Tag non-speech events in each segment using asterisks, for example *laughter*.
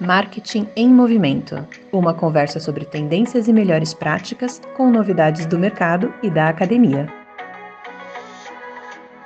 Marketing em Movimento uma conversa sobre tendências e melhores práticas com novidades do mercado e da academia.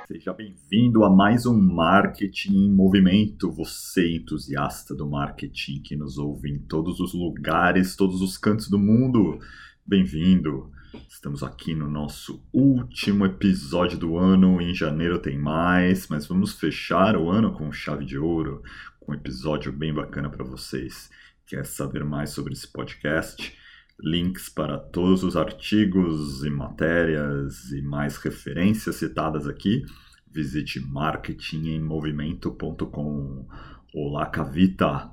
Seja bem-vindo a mais um Marketing em Movimento. Você, entusiasta do marketing que nos ouve em todos os lugares, todos os cantos do mundo, bem-vindo. Estamos aqui no nosso último episódio do ano. Em janeiro tem mais, mas vamos fechar o ano com chave de ouro, um episódio bem bacana para vocês. Quer saber mais sobre esse podcast? Links para todos os artigos e matérias e mais referências citadas aqui. Visite marketingemmovimento.com. Olá, Cavita!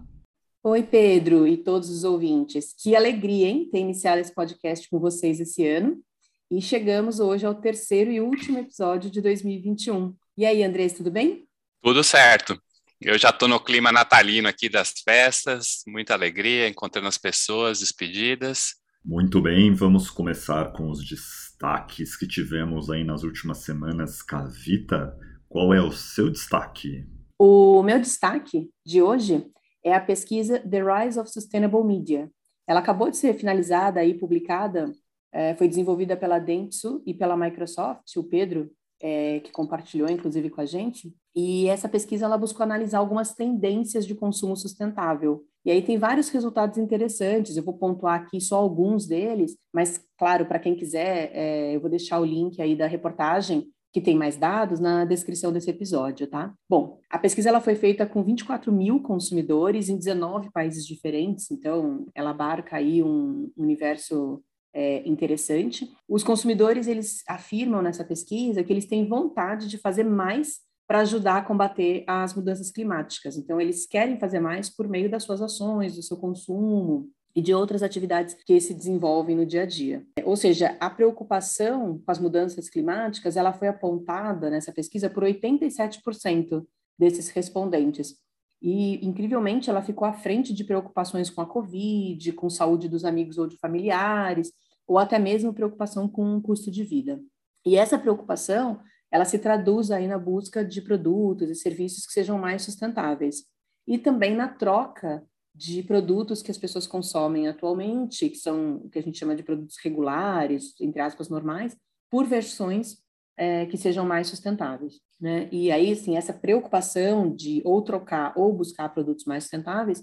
Oi, Pedro e todos os ouvintes. Que alegria, hein, ter iniciado esse podcast com vocês esse ano. E chegamos hoje ao terceiro e último episódio de 2021. E aí, Andrés, tudo bem? Tudo certo. Eu já estou no clima natalino aqui das festas, muita alegria, encontrando as pessoas, despedidas. Muito bem, vamos começar com os destaques que tivemos aí nas últimas semanas. Cavita, qual é o seu destaque? O meu destaque de hoje é a pesquisa The Rise of Sustainable Media. Ela acabou de ser finalizada e publicada, é, foi desenvolvida pela Dentsu e pela Microsoft, o Pedro, é, que compartilhou inclusive com a gente, e essa pesquisa ela buscou analisar algumas tendências de consumo sustentável. E aí tem vários resultados interessantes, eu vou pontuar aqui só alguns deles, mas claro, para quem quiser, é, eu vou deixar o link aí da reportagem que tem mais dados na descrição desse episódio, tá? Bom, a pesquisa ela foi feita com 24 mil consumidores em 19 países diferentes, então ela abarca aí um universo é, interessante. Os consumidores eles afirmam nessa pesquisa que eles têm vontade de fazer mais para ajudar a combater as mudanças climáticas. Então eles querem fazer mais por meio das suas ações, do seu consumo, e de outras atividades que se desenvolvem no dia a dia. Ou seja, a preocupação com as mudanças climáticas, ela foi apontada nessa pesquisa por 87% desses respondentes. E, incrivelmente, ela ficou à frente de preocupações com a Covid, com saúde dos amigos ou de familiares, ou até mesmo preocupação com o custo de vida. E essa preocupação, ela se traduz aí na busca de produtos e serviços que sejam mais sustentáveis. E também na troca de produtos que as pessoas consomem atualmente, que são o que a gente chama de produtos regulares, entre aspas, normais, por versões é, que sejam mais sustentáveis. Né? E aí, assim, essa preocupação de ou trocar ou buscar produtos mais sustentáveis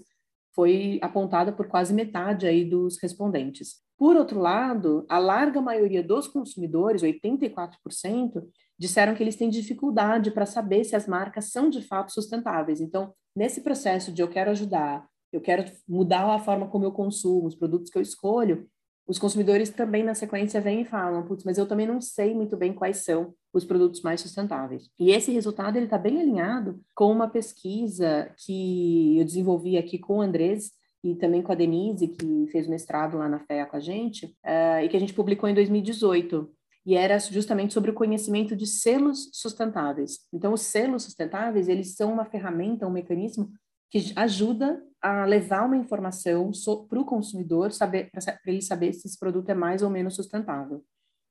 foi apontada por quase metade aí dos respondentes. Por outro lado, a larga maioria dos consumidores, 84%, disseram que eles têm dificuldade para saber se as marcas são de fato sustentáveis. Então, nesse processo de eu quero ajudar eu quero mudar a forma como eu consumo, os produtos que eu escolho, os consumidores também na sequência vêm e falam, putz, mas eu também não sei muito bem quais são os produtos mais sustentáveis. E esse resultado ele está bem alinhado com uma pesquisa que eu desenvolvi aqui com o Andrés e também com a Denise, que fez mestrado lá na FEA com a gente, uh, e que a gente publicou em 2018 e era justamente sobre o conhecimento de selos sustentáveis. Então, os selos sustentáveis, eles são uma ferramenta, um mecanismo que ajuda a levar uma informação so, para o consumidor, para ele saber se esse produto é mais ou menos sustentável.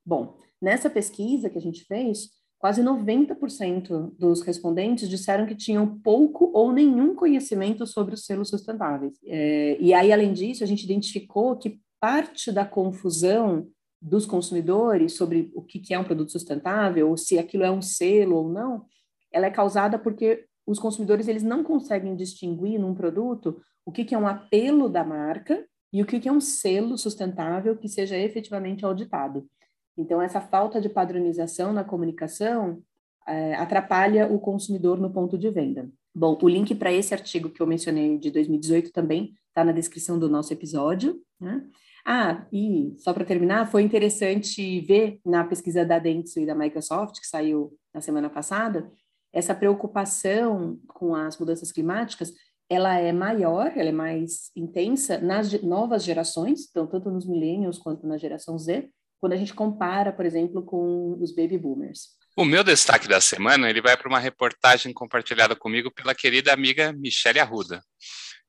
Bom, nessa pesquisa que a gente fez, quase 90% dos respondentes disseram que tinham pouco ou nenhum conhecimento sobre os selos sustentáveis. É, e aí, além disso, a gente identificou que parte da confusão dos consumidores sobre o que é um produto sustentável, ou se aquilo é um selo ou não, ela é causada porque os consumidores eles não conseguem distinguir num produto o que, que é um apelo da marca e o que, que é um selo sustentável que seja efetivamente auditado. Então, essa falta de padronização na comunicação é, atrapalha o consumidor no ponto de venda. Bom, o link para esse artigo que eu mencionei de 2018 também está na descrição do nosso episódio. Né? Ah, e só para terminar, foi interessante ver na pesquisa da Dentsu e da Microsoft, que saiu na semana passada, essa preocupação com as mudanças climáticas, ela é maior, ela é mais intensa nas novas gerações, então tanto nos millennials quanto na geração Z, quando a gente compara, por exemplo, com os baby boomers. O meu destaque da semana ele vai para uma reportagem compartilhada comigo pela querida amiga Michelle Arruda.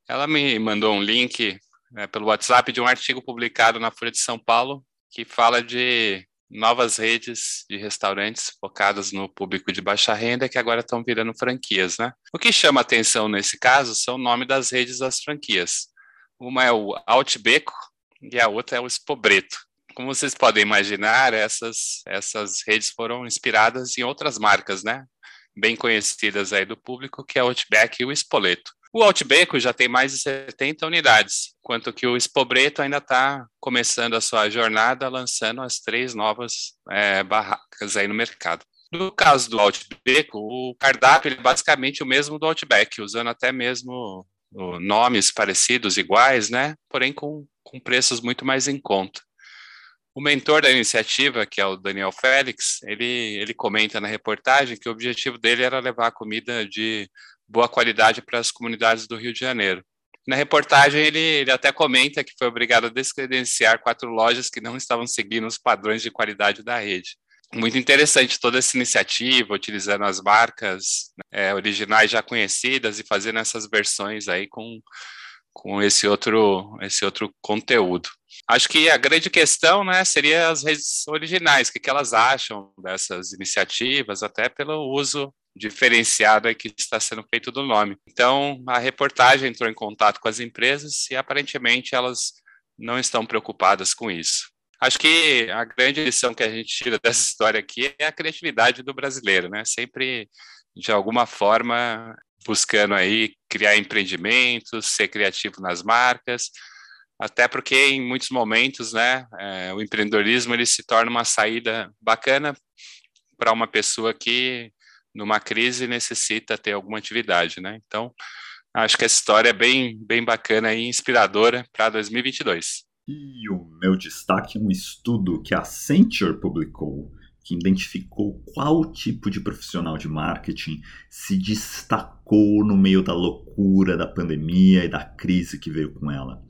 Ela me mandou um link né, pelo WhatsApp de um artigo publicado na Folha de São Paulo que fala de novas redes de restaurantes focadas no público de baixa renda que agora estão virando franquias, né? O que chama atenção nesse caso são o nome das redes das franquias. Uma é o Outbeco e a outra é o Espobreto. Como vocês podem imaginar, essas, essas redes foram inspiradas em outras marcas, né? Bem conhecidas aí do público, que é o Outback e o Espoleto. O Outback já tem mais de 70 unidades, enquanto que o Espobreto ainda está começando a sua jornada, lançando as três novas é, barracas aí no mercado. No caso do Outback, o cardápio é basicamente o mesmo do Outback, usando até mesmo nomes parecidos, iguais, né? Porém com, com preços muito mais em conta. O mentor da iniciativa, que é o Daniel Félix, ele, ele comenta na reportagem que o objetivo dele era levar comida de boa qualidade para as comunidades do Rio de Janeiro. Na reportagem, ele, ele, até comenta que foi obrigado a descredenciar quatro lojas que não estavam seguindo os padrões de qualidade da rede. Muito interessante toda essa iniciativa, utilizando as marcas é, originais já conhecidas e fazendo essas versões aí com, com esse outro, esse outro conteúdo. Acho que a grande questão né, seria as redes originais, o que, elas acham dessas iniciativas, até pelo uso diferenciada que está sendo feito do nome. Então, a reportagem entrou em contato com as empresas e aparentemente elas não estão preocupadas com isso. Acho que a grande lição que a gente tira *laughs* dessa história aqui é a criatividade do brasileiro, né? Sempre de alguma forma buscando aí criar empreendimentos, ser criativo nas marcas, até porque em muitos momentos, né, é, o empreendedorismo ele se torna uma saída bacana para uma pessoa que numa crise necessita ter alguma atividade, né? Então, acho que essa história é bem, bem bacana e inspiradora para 2022. E o meu destaque é um estudo que a Accenture publicou, que identificou qual tipo de profissional de marketing se destacou no meio da loucura da pandemia e da crise que veio com ela.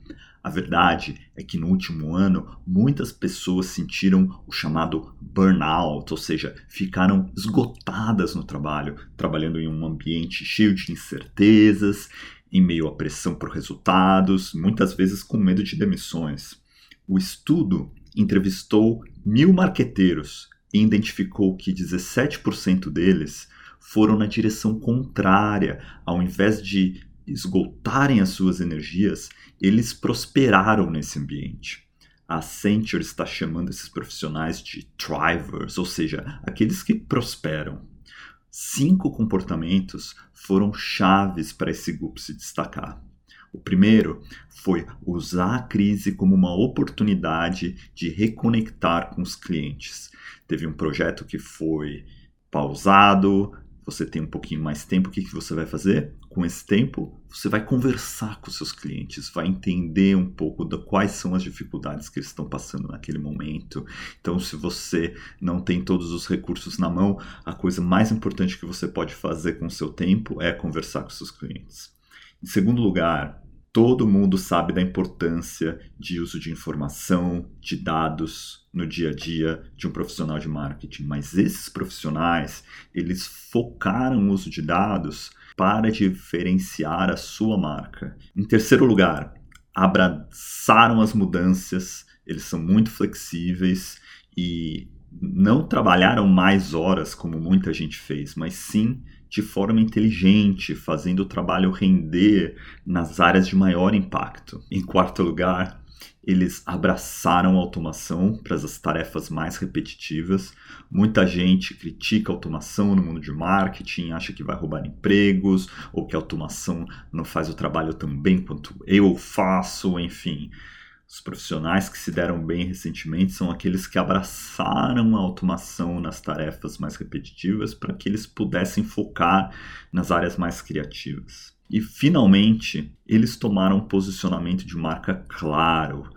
A verdade é que no último ano muitas pessoas sentiram o chamado burnout, ou seja, ficaram esgotadas no trabalho, trabalhando em um ambiente cheio de incertezas, em meio à pressão por resultados, muitas vezes com medo de demissões. O estudo entrevistou mil marqueteiros e identificou que 17% deles foram na direção contrária, ao invés de esgotarem as suas energias, eles prosperaram nesse ambiente. A Accenture está chamando esses profissionais de thrivers, ou seja, aqueles que prosperam. Cinco comportamentos foram chaves para esse grupo se destacar. O primeiro foi usar a crise como uma oportunidade de reconectar com os clientes. Teve um projeto que foi pausado, você tem um pouquinho mais tempo, o que, que você vai fazer? Com esse tempo, você vai conversar com seus clientes, vai entender um pouco de quais são as dificuldades que eles estão passando naquele momento. Então, se você não tem todos os recursos na mão, a coisa mais importante que você pode fazer com o seu tempo é conversar com seus clientes. Em segundo lugar, Todo mundo sabe da importância de uso de informação, de dados no dia a dia de um profissional de marketing, mas esses profissionais, eles focaram o uso de dados para diferenciar a sua marca. Em terceiro lugar, abraçaram as mudanças, eles são muito flexíveis e não trabalharam mais horas como muita gente fez, mas sim de forma inteligente, fazendo o trabalho render nas áreas de maior impacto. Em quarto lugar, eles abraçaram a automação para as tarefas mais repetitivas. Muita gente critica a automação no mundo de marketing, acha que vai roubar empregos, ou que a automação não faz o trabalho tão bem quanto eu faço, enfim. Os profissionais que se deram bem recentemente são aqueles que abraçaram a automação nas tarefas mais repetitivas para que eles pudessem focar nas áreas mais criativas. E finalmente, eles tomaram um posicionamento de marca claro.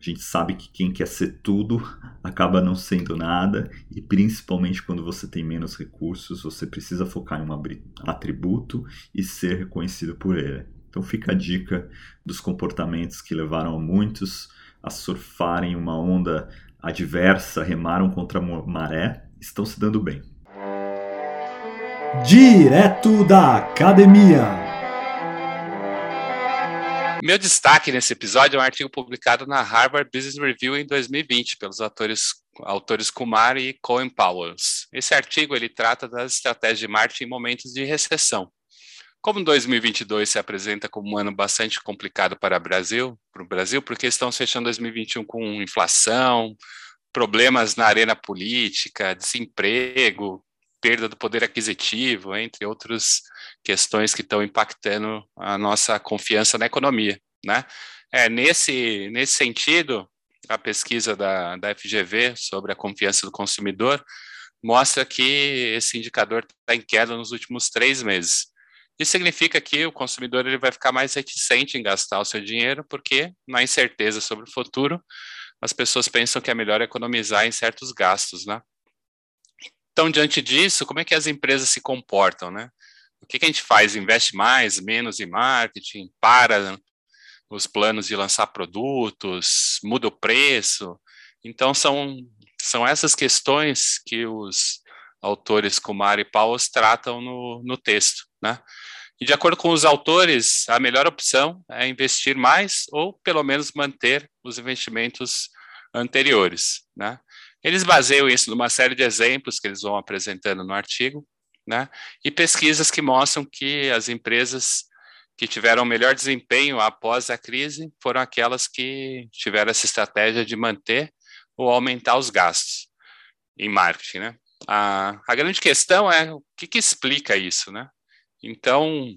A gente sabe que quem quer ser tudo acaba não sendo nada, e principalmente quando você tem menos recursos, você precisa focar em um atributo e ser reconhecido por ele. Então fica a dica dos comportamentos que levaram muitos a surfarem uma onda adversa, remaram contra a maré, estão se dando bem. Direto da Academia. Meu destaque nesse episódio é um artigo publicado na Harvard Business Review em 2020 pelos autores autores Kumar e Cohen Powers. Esse artigo ele trata das estratégias de marketing em momentos de recessão. Como 2022 se apresenta como um ano bastante complicado para o Brasil, para o Brasil, porque estamos fechando 2021 com inflação, problemas na arena política, desemprego, perda do poder aquisitivo, entre outras questões que estão impactando a nossa confiança na economia, né? É, nesse, nesse sentido, a pesquisa da, da FGV sobre a confiança do consumidor mostra que esse indicador está em queda nos últimos três meses. Isso significa que o consumidor ele vai ficar mais reticente em gastar o seu dinheiro, porque na incerteza sobre o futuro, as pessoas pensam que é melhor economizar em certos gastos, né? Então, diante disso, como é que as empresas se comportam, né? O que, que a gente faz? Investe mais, menos em marketing? Para os planos de lançar produtos? Muda o preço? Então, são, são essas questões que os autores Kumar e Paus tratam no, no texto, né? E de acordo com os autores, a melhor opção é investir mais ou pelo menos manter os investimentos anteriores, né? Eles baseiam isso numa série de exemplos que eles vão apresentando no artigo, né? E pesquisas que mostram que as empresas que tiveram melhor desempenho após a crise foram aquelas que tiveram essa estratégia de manter ou aumentar os gastos em marketing, né? A, a grande questão é o que, que explica isso, né? Então,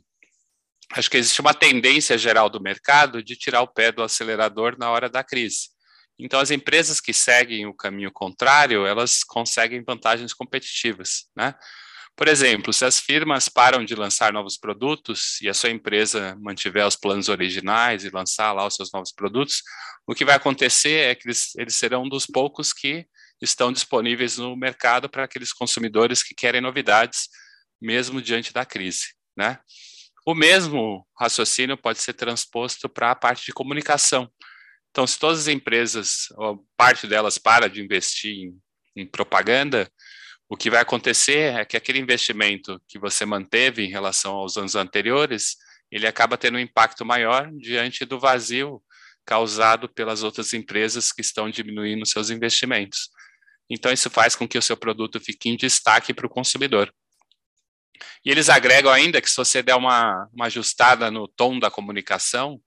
acho que existe uma tendência geral do mercado de tirar o pé do acelerador na hora da crise. Então, as empresas que seguem o caminho contrário, elas conseguem vantagens competitivas, né? Por exemplo, se as firmas param de lançar novos produtos e a sua empresa mantiver os planos originais e lançar lá os seus novos produtos, o que vai acontecer é que eles, eles serão um dos poucos que estão disponíveis no mercado para aqueles consumidores que querem novidades, mesmo diante da crise, né? O mesmo raciocínio pode ser transposto para a parte de comunicação. Então, se todas as empresas, ou parte delas, para de investir em, em propaganda, o que vai acontecer é que aquele investimento que você manteve em relação aos anos anteriores, ele acaba tendo um impacto maior diante do vazio causado pelas outras empresas que estão diminuindo seus investimentos. Então, isso faz com que o seu produto fique em destaque para o consumidor. E eles agregam ainda que se você der uma, uma ajustada no tom da comunicação,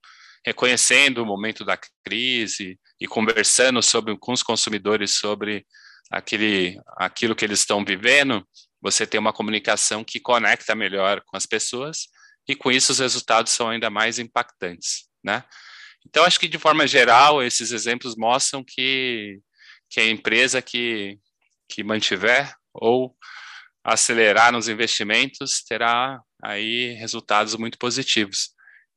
reconhecendo o momento da crise e conversando sobre, com os consumidores sobre aquele, aquilo que eles estão vivendo, você tem uma comunicação que conecta melhor com as pessoas e com isso os resultados são ainda mais impactantes, né? Então acho que de forma geral esses exemplos mostram que, que a empresa que, que mantiver ou acelerar nos investimentos terá aí resultados muito positivos.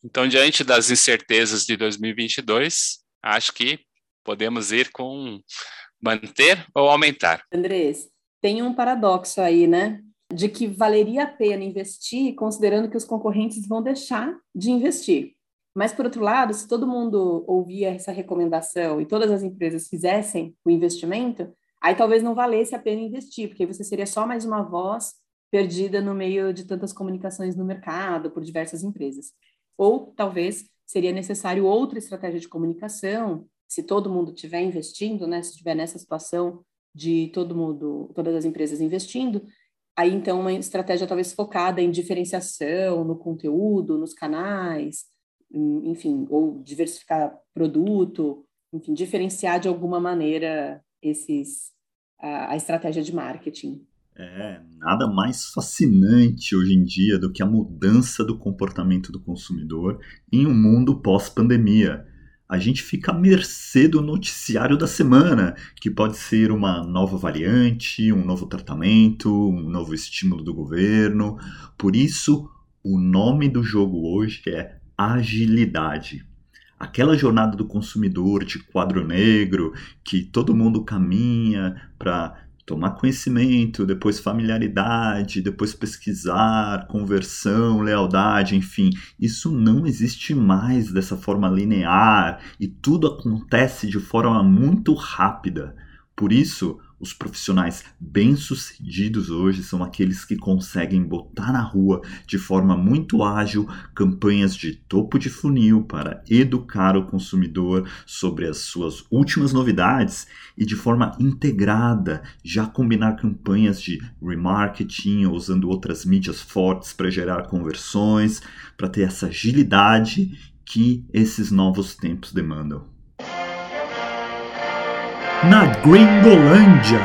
Então, diante das incertezas de 2022, acho que podemos ir com manter ou aumentar. Andrés, tem um paradoxo aí, né? De que valeria a pena investir considerando que os concorrentes vão deixar de investir. Mas, por outro lado, se todo mundo ouvir essa recomendação e todas as empresas fizessem o investimento, aí talvez não valesse a pena investir, porque você seria só mais uma voz perdida no meio de tantas comunicações no mercado por diversas empresas. Ou talvez seria necessário outra estratégia de comunicação, se todo mundo estiver investindo, né, se estiver nessa situação de todo mundo, todas as empresas investindo, aí então uma estratégia talvez focada em diferenciação no conteúdo, nos canais, enfim, ou diversificar produto, enfim, diferenciar de alguma maneira esses a, a estratégia de marketing. É, nada mais fascinante hoje em dia do que a mudança do comportamento do consumidor em um mundo pós-pandemia. A gente fica à mercê do noticiário da semana, que pode ser uma nova variante, um novo tratamento, um novo estímulo do governo. Por isso, o nome do jogo hoje é agilidade. Aquela jornada do consumidor de quadro negro, que todo mundo caminha para tomar conhecimento, depois familiaridade, depois pesquisar, conversão, lealdade, enfim, isso não existe mais dessa forma linear e tudo acontece de forma muito rápida. Por isso, Os profissionais bem-sucedidos hoje são aqueles que conseguem botar na rua de forma muito ágil campanhas de topo de funil para educar o consumidor sobre as suas últimas novidades e de forma integrada já combinar campanhas de remarketing usando outras mídias fortes para gerar conversões, para ter essa agilidade que esses novos tempos demandam na Gringolândia.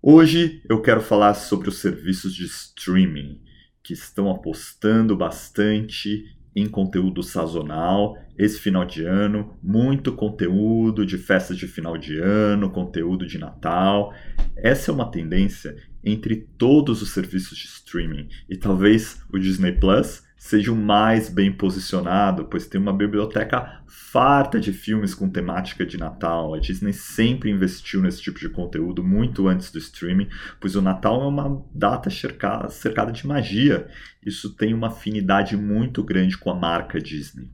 Hoje eu quero falar sobre os serviços de streaming que estão apostando bastante em conteúdo sazonal. Esse final de ano, muito conteúdo de festas de final de ano, conteúdo de Natal. Essa é uma tendência entre todos os serviços de streaming e talvez o Disney Plus seja o mais bem posicionado, pois tem uma biblioteca farta de filmes com temática de Natal. A Disney sempre investiu nesse tipo de conteúdo muito antes do streaming, pois o Natal é uma data cercada, cercada de magia. Isso tem uma afinidade muito grande com a marca Disney.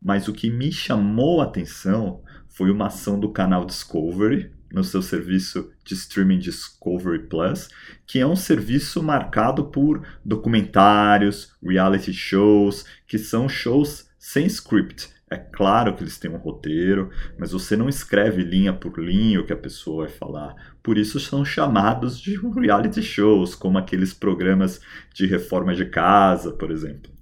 Mas o que me chamou a atenção foi uma ação do canal Discovery, no seu serviço de streaming Discovery Plus, que é um serviço marcado por documentários, reality shows, que são shows sem script. É claro que eles têm um roteiro, mas você não escreve linha por linha o que a pessoa vai falar. Por isso são chamados de reality shows, como aqueles programas de reforma de casa, por exemplo.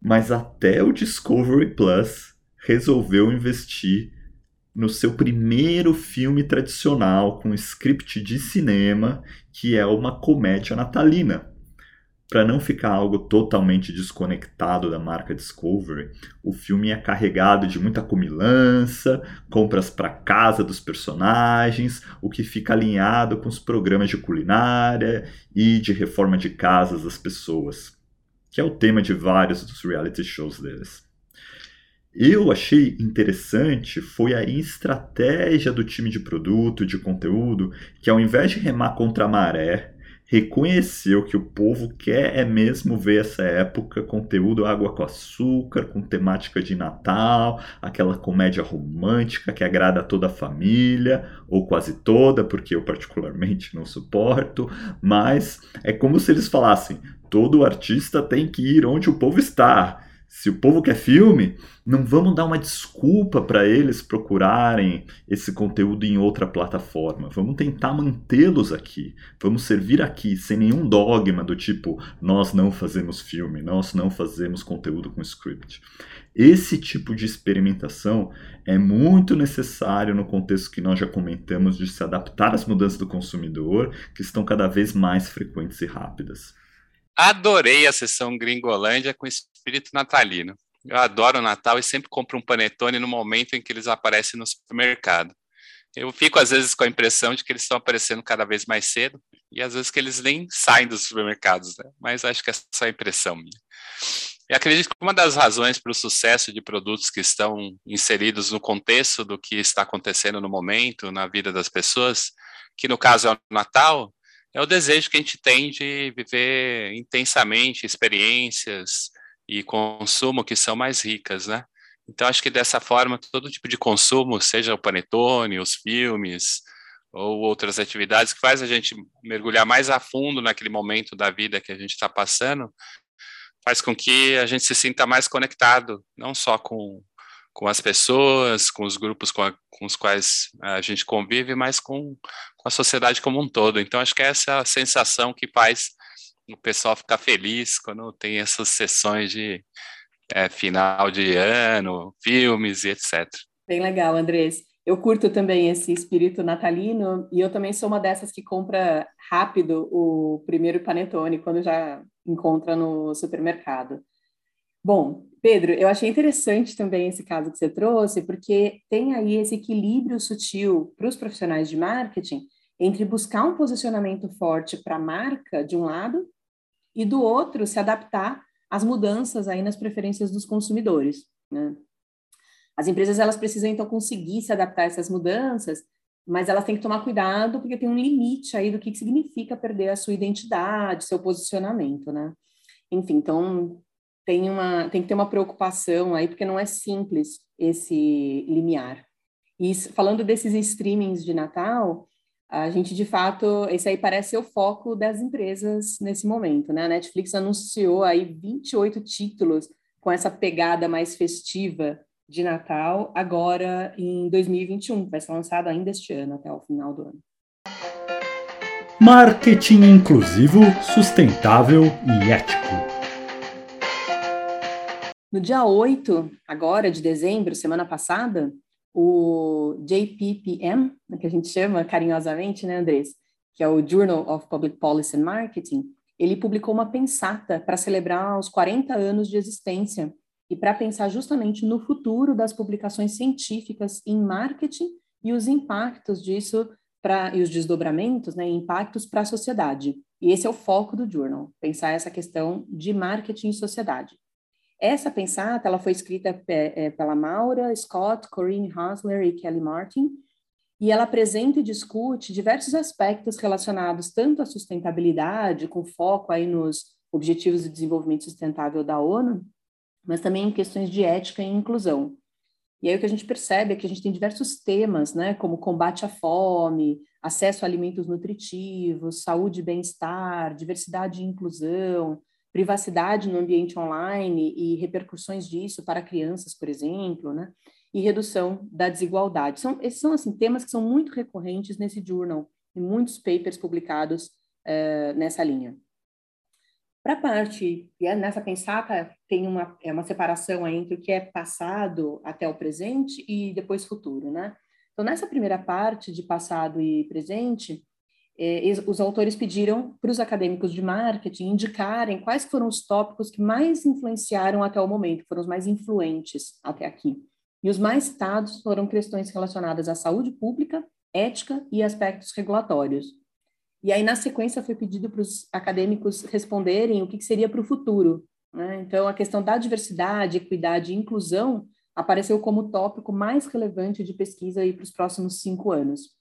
Mas até o Discovery Plus resolveu investir no seu primeiro filme tradicional com script de cinema, que é uma comédia natalina. Para não ficar algo totalmente desconectado da marca Discovery, o filme é carregado de muita comilança, compras para casa dos personagens, o que fica alinhado com os programas de culinária e de reforma de casas das pessoas, que é o tema de vários dos reality shows deles eu achei interessante foi a estratégia do time de produto, de conteúdo, que ao invés de remar contra a maré, reconheceu que o povo quer é mesmo ver essa época conteúdo água com açúcar, com temática de Natal, aquela comédia romântica que agrada a toda a família, ou quase toda, porque eu particularmente não suporto, mas é como se eles falassem: todo artista tem que ir onde o povo está. Se o povo quer filme, não vamos dar uma desculpa para eles procurarem esse conteúdo em outra plataforma. Vamos tentar mantê-los aqui. Vamos servir aqui sem nenhum dogma do tipo nós não fazemos filme, nós não fazemos conteúdo com script. Esse tipo de experimentação é muito necessário no contexto que nós já comentamos de se adaptar às mudanças do consumidor, que estão cada vez mais frequentes e rápidas. Adorei a sessão Gringolândia com espírito natalino. Eu adoro o Natal e sempre compro um panetone no momento em que eles aparecem no supermercado. Eu fico, às vezes, com a impressão de que eles estão aparecendo cada vez mais cedo e, às vezes, que eles nem saem dos supermercados, né? mas acho que é só a impressão minha. E acredito que uma das razões para o sucesso de produtos que estão inseridos no contexto do que está acontecendo no momento, na vida das pessoas, que no caso é o Natal, é o desejo que a gente tem de viver intensamente experiências, e consumo que são mais ricas, né? Então, acho que dessa forma, todo tipo de consumo, seja o panetone, os filmes, ou outras atividades que faz a gente mergulhar mais a fundo naquele momento da vida que a gente está passando, faz com que a gente se sinta mais conectado, não só com, com as pessoas, com os grupos com, a, com os quais a gente convive, mas com, com a sociedade como um todo. Então, acho que essa é a sensação que faz o pessoal fica feliz quando tem essas sessões de é, final de ano, filmes e etc. Bem legal, Andrés. Eu curto também esse espírito natalino e eu também sou uma dessas que compra rápido o primeiro panetone quando já encontra no supermercado. Bom, Pedro, eu achei interessante também esse caso que você trouxe, porque tem aí esse equilíbrio sutil para os profissionais de marketing entre buscar um posicionamento forte para a marca, de um lado, e do outro se adaptar às mudanças aí nas preferências dos consumidores. Né? As empresas elas precisam então conseguir se adaptar a essas mudanças, mas elas têm que tomar cuidado porque tem um limite aí do que, que significa perder a sua identidade, seu posicionamento, né? Enfim, então tem uma tem que ter uma preocupação aí porque não é simples esse limiar. E falando desses streamings de Natal, a gente de fato, esse aí parece ser o foco das empresas nesse momento, né? A Netflix anunciou aí 28 títulos com essa pegada mais festiva de Natal agora em 2021, vai ser lançado ainda este ano, até o final do ano. Marketing inclusivo, sustentável e ético. No dia 8, agora de dezembro, semana passada, o JPPM, que a gente chama carinhosamente, né, Andrés, que é o Journal of Public Policy and Marketing, ele publicou uma pensata para celebrar os 40 anos de existência e para pensar justamente no futuro das publicações científicas em marketing e os impactos disso para e os desdobramentos, né, impactos para a sociedade. E esse é o foco do journal, pensar essa questão de marketing e sociedade. Essa pensata ela foi escrita é, pela Maura, Scott, Corinne Hasler e Kelly Martin, e ela apresenta e discute diversos aspectos relacionados tanto à sustentabilidade, com foco aí nos Objetivos de Desenvolvimento Sustentável da ONU, mas também em questões de ética e inclusão. E aí o que a gente percebe é que a gente tem diversos temas, né, como combate à fome, acesso a alimentos nutritivos, saúde e bem-estar, diversidade e inclusão, privacidade no ambiente online e repercussões disso para crianças, por exemplo, né? E redução da desigualdade. São, esses são assim, temas que são muito recorrentes nesse journal, e muitos papers publicados uh, nessa linha. Para a parte, é nessa pensata tem uma, é uma separação entre o que é passado até o presente e depois futuro, né? Então, nessa primeira parte de passado e presente, os autores pediram para os acadêmicos de marketing indicarem quais foram os tópicos que mais influenciaram até o momento, foram os mais influentes até aqui. E os mais citados foram questões relacionadas à saúde pública, ética e aspectos regulatórios. E aí, na sequência, foi pedido para os acadêmicos responderem o que, que seria para o futuro. Né? Então, a questão da diversidade, equidade e inclusão apareceu como tópico mais relevante de pesquisa para os próximos cinco anos.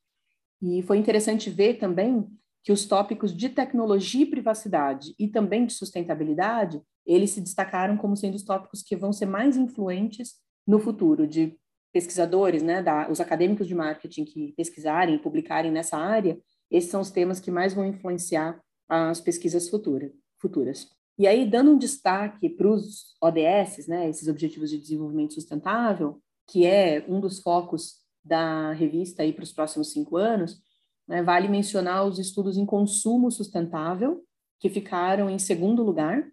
E foi interessante ver também que os tópicos de tecnologia e privacidade e também de sustentabilidade, eles se destacaram como sendo os tópicos que vão ser mais influentes no futuro de pesquisadores, né, da, os acadêmicos de marketing que pesquisarem e publicarem nessa área, esses são os temas que mais vão influenciar as pesquisas futura, futuras. E aí, dando um destaque para os ODS, né, esses Objetivos de Desenvolvimento Sustentável, que é um dos focos da revista aí para os próximos cinco anos, né, vale mencionar os estudos em consumo sustentável, que ficaram em segundo lugar,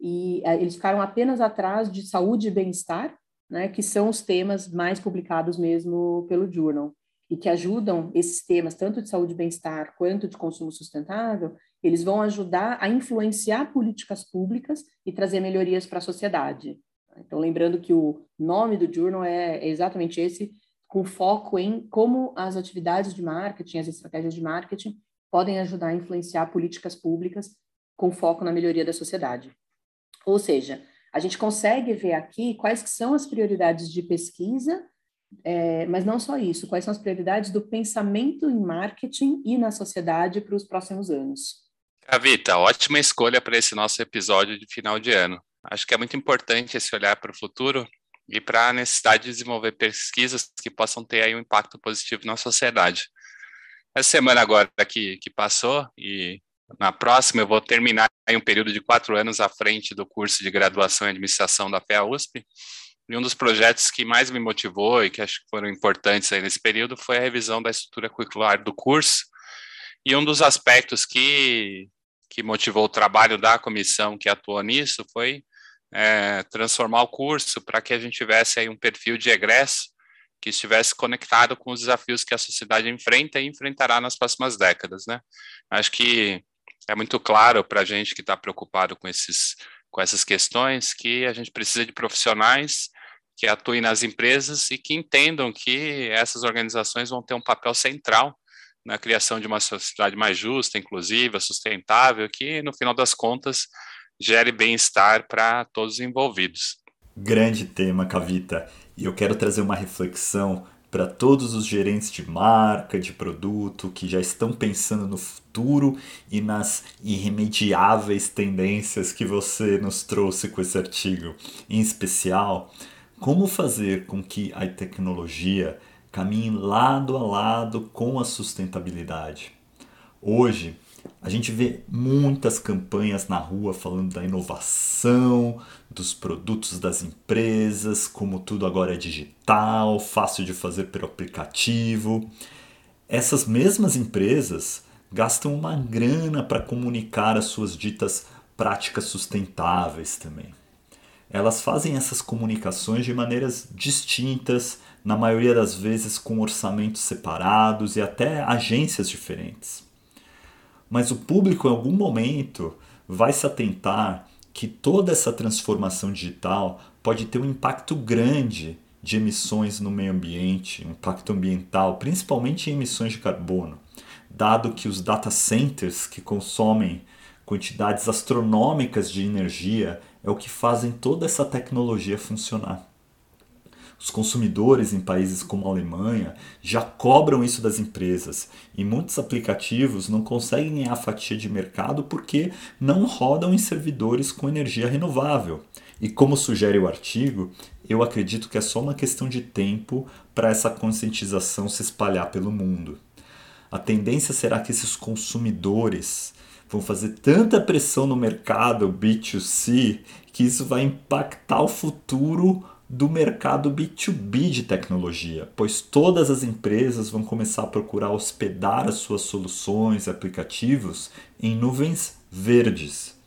e uh, eles ficaram apenas atrás de saúde e bem-estar, né, que são os temas mais publicados mesmo pelo Journal, e que ajudam esses temas, tanto de saúde e bem-estar quanto de consumo sustentável, eles vão ajudar a influenciar políticas públicas e trazer melhorias para a sociedade. Então, lembrando que o nome do Journal é exatamente esse, com foco em como as atividades de marketing, as estratégias de marketing podem ajudar a influenciar políticas públicas com foco na melhoria da sociedade. Ou seja, a gente consegue ver aqui quais que são as prioridades de pesquisa, é, mas não só isso, quais são as prioridades do pensamento em marketing e na sociedade para os próximos anos. Cavita, ótima escolha para esse nosso episódio de final de ano. Acho que é muito importante esse olhar para o futuro e para a necessidade de desenvolver pesquisas que possam ter aí um impacto positivo na sociedade. Essa semana agora que, que passou e na próxima eu vou terminar um período de quatro anos à frente do curso de graduação em administração da FEA USP. E um dos projetos que mais me motivou e que acho que foram importantes aí nesse período foi a revisão da estrutura curricular do curso. E um dos aspectos que, que motivou o trabalho da comissão que atuou nisso foi é, transformar o curso para que a gente tivesse aí um perfil de egresso que estivesse conectado com os desafios que a sociedade enfrenta e enfrentará nas próximas décadas, né? Acho que é muito claro para a gente que está preocupado com esses com essas questões que a gente precisa de profissionais que atuem nas empresas e que entendam que essas organizações vão ter um papel central na criação de uma sociedade mais justa, inclusiva, sustentável, que no final das contas gere bem-estar para todos os envolvidos. Grande tema, Cavita. E eu quero trazer uma reflexão para todos os gerentes de marca, de produto, que já estão pensando no futuro e nas irremediáveis tendências que você nos trouxe com esse artigo. Em especial, como fazer com que a tecnologia caminhem lado a lado com a sustentabilidade. Hoje, a gente vê muitas campanhas na rua falando da inovação, dos produtos das empresas, como tudo agora é digital, fácil de fazer pelo aplicativo. Essas mesmas empresas gastam uma grana para comunicar as suas ditas práticas sustentáveis também. Elas fazem essas comunicações de maneiras distintas, na maioria das vezes com orçamentos separados e até agências diferentes. Mas o público, em algum momento, vai se atentar que toda essa transformação digital pode ter um impacto grande de emissões no meio ambiente, impacto ambiental, principalmente em emissões de carbono, dado que os data centers que consomem quantidades astronômicas de energia é o que fazem toda essa tecnologia funcionar. Os consumidores em países como a Alemanha já cobram isso das empresas e muitos aplicativos não conseguem ganhar fatia de mercado porque não rodam em servidores com energia renovável. E como sugere o artigo, eu acredito que é só uma questão de tempo para essa conscientização se espalhar pelo mundo. A tendência será que esses consumidores vão fazer tanta pressão no mercado B2C que isso vai impactar o futuro do mercado B2B de tecnologia, pois todas as empresas vão começar a procurar hospedar as suas soluções e aplicativos em nuvens verdes.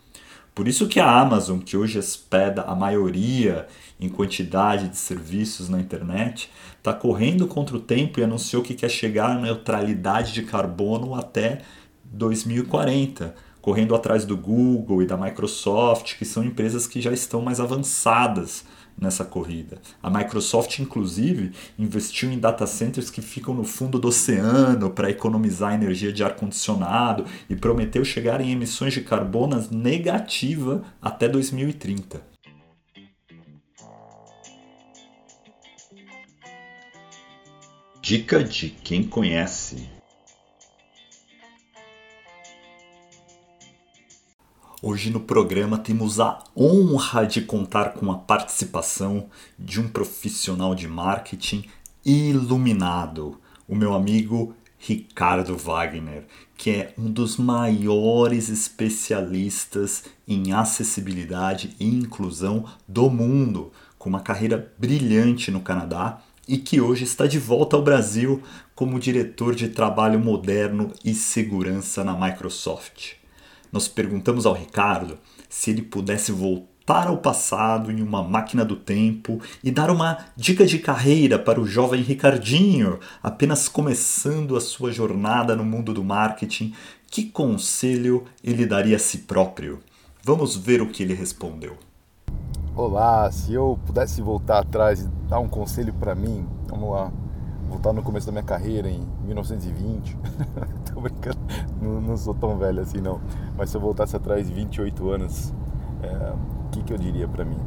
Por isso que a Amazon, que hoje hospeda a maioria em quantidade de serviços na internet, está correndo contra o tempo e anunciou que quer chegar à neutralidade de carbono até 2040, correndo atrás do Google e da Microsoft, que são empresas que já estão mais avançadas nessa corrida. A Microsoft, inclusive, investiu em data centers que ficam no fundo do oceano para economizar energia de ar-condicionado e prometeu chegar em emissões de carbono negativa até 2030. Dica de quem conhece. Hoje no programa temos a honra de contar com a participação de um profissional de marketing iluminado, o meu amigo Ricardo Wagner, que é um dos maiores especialistas em acessibilidade e inclusão do mundo, com uma carreira brilhante no Canadá e que hoje está de volta ao Brasil como diretor de trabalho moderno e segurança na Microsoft. Nós perguntamos ao Ricardo se ele pudesse voltar ao passado em uma máquina do tempo e dar uma dica de carreira para o jovem Ricardinho, apenas começando a sua jornada no mundo do marketing, que conselho ele daria a si próprio? Vamos ver o que ele respondeu. Olá, se eu pudesse voltar atrás e dar um conselho para mim, vamos lá voltar no começo da minha carreira, em 1920. *laughs* Tô brincando, não, não, sou tão velho assim não. Mas se eu voltasse atrás 28 anos, é, o que, que eu diria para mim?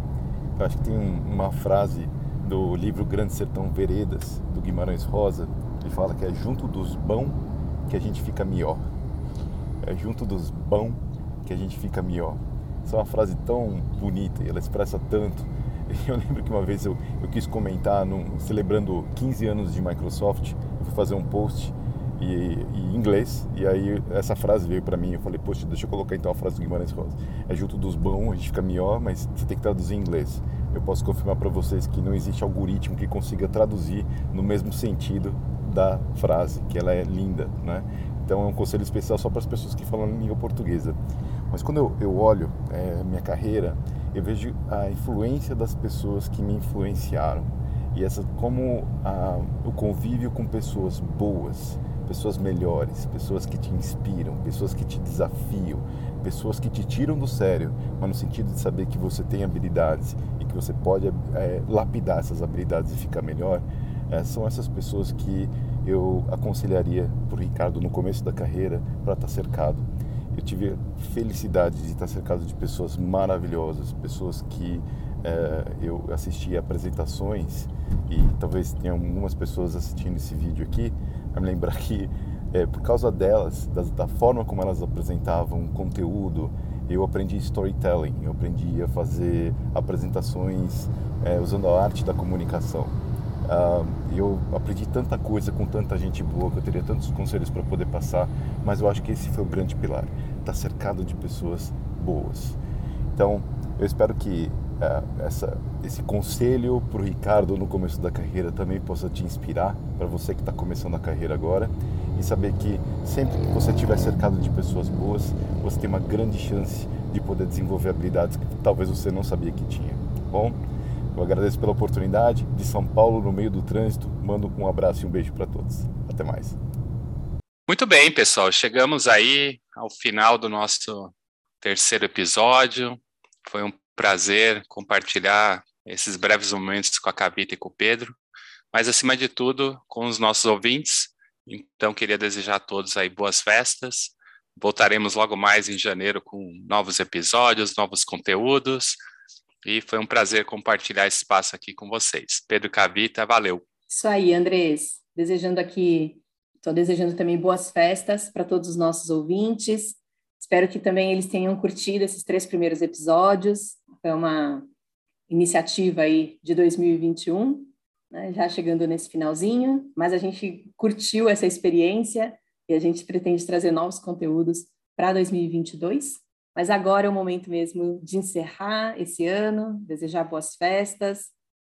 Eu acho que tem um, uma frase do livro Grande Sertão Veredas, do Guimarães Rosa. Ele fala que é junto dos bons que a gente fica melhor. É junto dos bons que a gente fica melhor. Essa é uma frase tão bonita e ela expressa tanto *laughs* Eu lembro que uma vez eu, eu quis comentar, num, celebrando 15 anos de Microsoft, eu fui fazer um post e, em inglês, e aí essa frase veio para mim. Eu falei, poxa, deixa eu colocar então a frase do Guimarães Rosa. É junto dos bons, a gente fica melhor, mas você tem que traduzir em inglês. Eu posso confirmar para vocês que não existe algoritmo que consiga traduzir no mesmo sentido da frase, que ela é linda, né? Então é um conselho especial só para as pessoas que falam língua portuguesa. Mas quando eu, eu olho é, minha carreira, eu vejo a influência das pessoas que me influenciaram. E essa como a, o convívio com pessoas boas, pessoas melhores, pessoas que te inspiram, pessoas que te desafiam, pessoas que te tiram do sério, mas no sentido de saber que você tem habilidades e que você pode é, lapidar essas habilidades e ficar melhor, é, são essas pessoas que eu aconselharia para o Ricardo no começo da carreira para estar tá cercado eu tive felicidade de estar cercado de pessoas maravilhosas, pessoas que é, eu assisti apresentações e talvez tenha algumas pessoas assistindo esse vídeo aqui a me lembrar que é, por causa delas, da, da, forma como elas apresentavam conteúdo, eu aprendi storytelling, eu aprendi a fazer apresentações é, usando a arte da comunicação. Uh, eu aprendi tanta coisa com tanta gente boa que eu teria tantos conselhos para poder passar, mas eu acho que esse foi o grande pilar. Estar tá cercado de pessoas boas. Então, eu espero que uh, essa, esse conselho para o Ricardo no começo da carreira também possa te inspirar para você que está começando a carreira agora e saber que sempre que você estiver cercado de pessoas boas, você tem uma grande chance de poder desenvolver habilidades que talvez você não sabia que tinha. Tá bom? Eu agradeço pela oportunidade. De São Paulo, no meio do trânsito, mando um abraço e um beijo para todos. Até mais. Muito bem, pessoal. Chegamos aí ao final do nosso terceiro episódio. Foi um prazer compartilhar esses breves momentos com a Cavita e com o Pedro, mas acima de tudo com os nossos ouvintes. Então, queria desejar a todos aí boas festas. Voltaremos logo mais em janeiro com novos episódios, novos conteúdos. E foi um prazer compartilhar esse espaço aqui com vocês. Pedro Cavita, valeu. Isso aí, Andrés. Desejando aqui, estou desejando também boas festas para todos os nossos ouvintes. Espero que também eles tenham curtido esses três primeiros episódios. Foi uma iniciativa aí de 2021, né, já chegando nesse finalzinho, mas a gente curtiu essa experiência e a gente pretende trazer novos conteúdos para 2022. Mas agora é o momento mesmo de encerrar esse ano, desejar boas festas,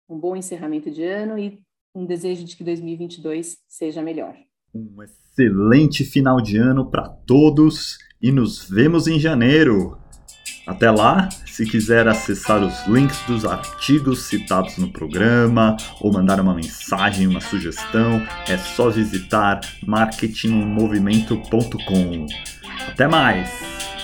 um bom encerramento de ano e um desejo de que 2022 seja melhor. Um excelente final de ano para todos e nos vemos em janeiro. Até lá, se quiser acessar os links dos artigos citados no programa ou mandar uma mensagem, uma sugestão, é só visitar marketingmovimento.com. Até mais!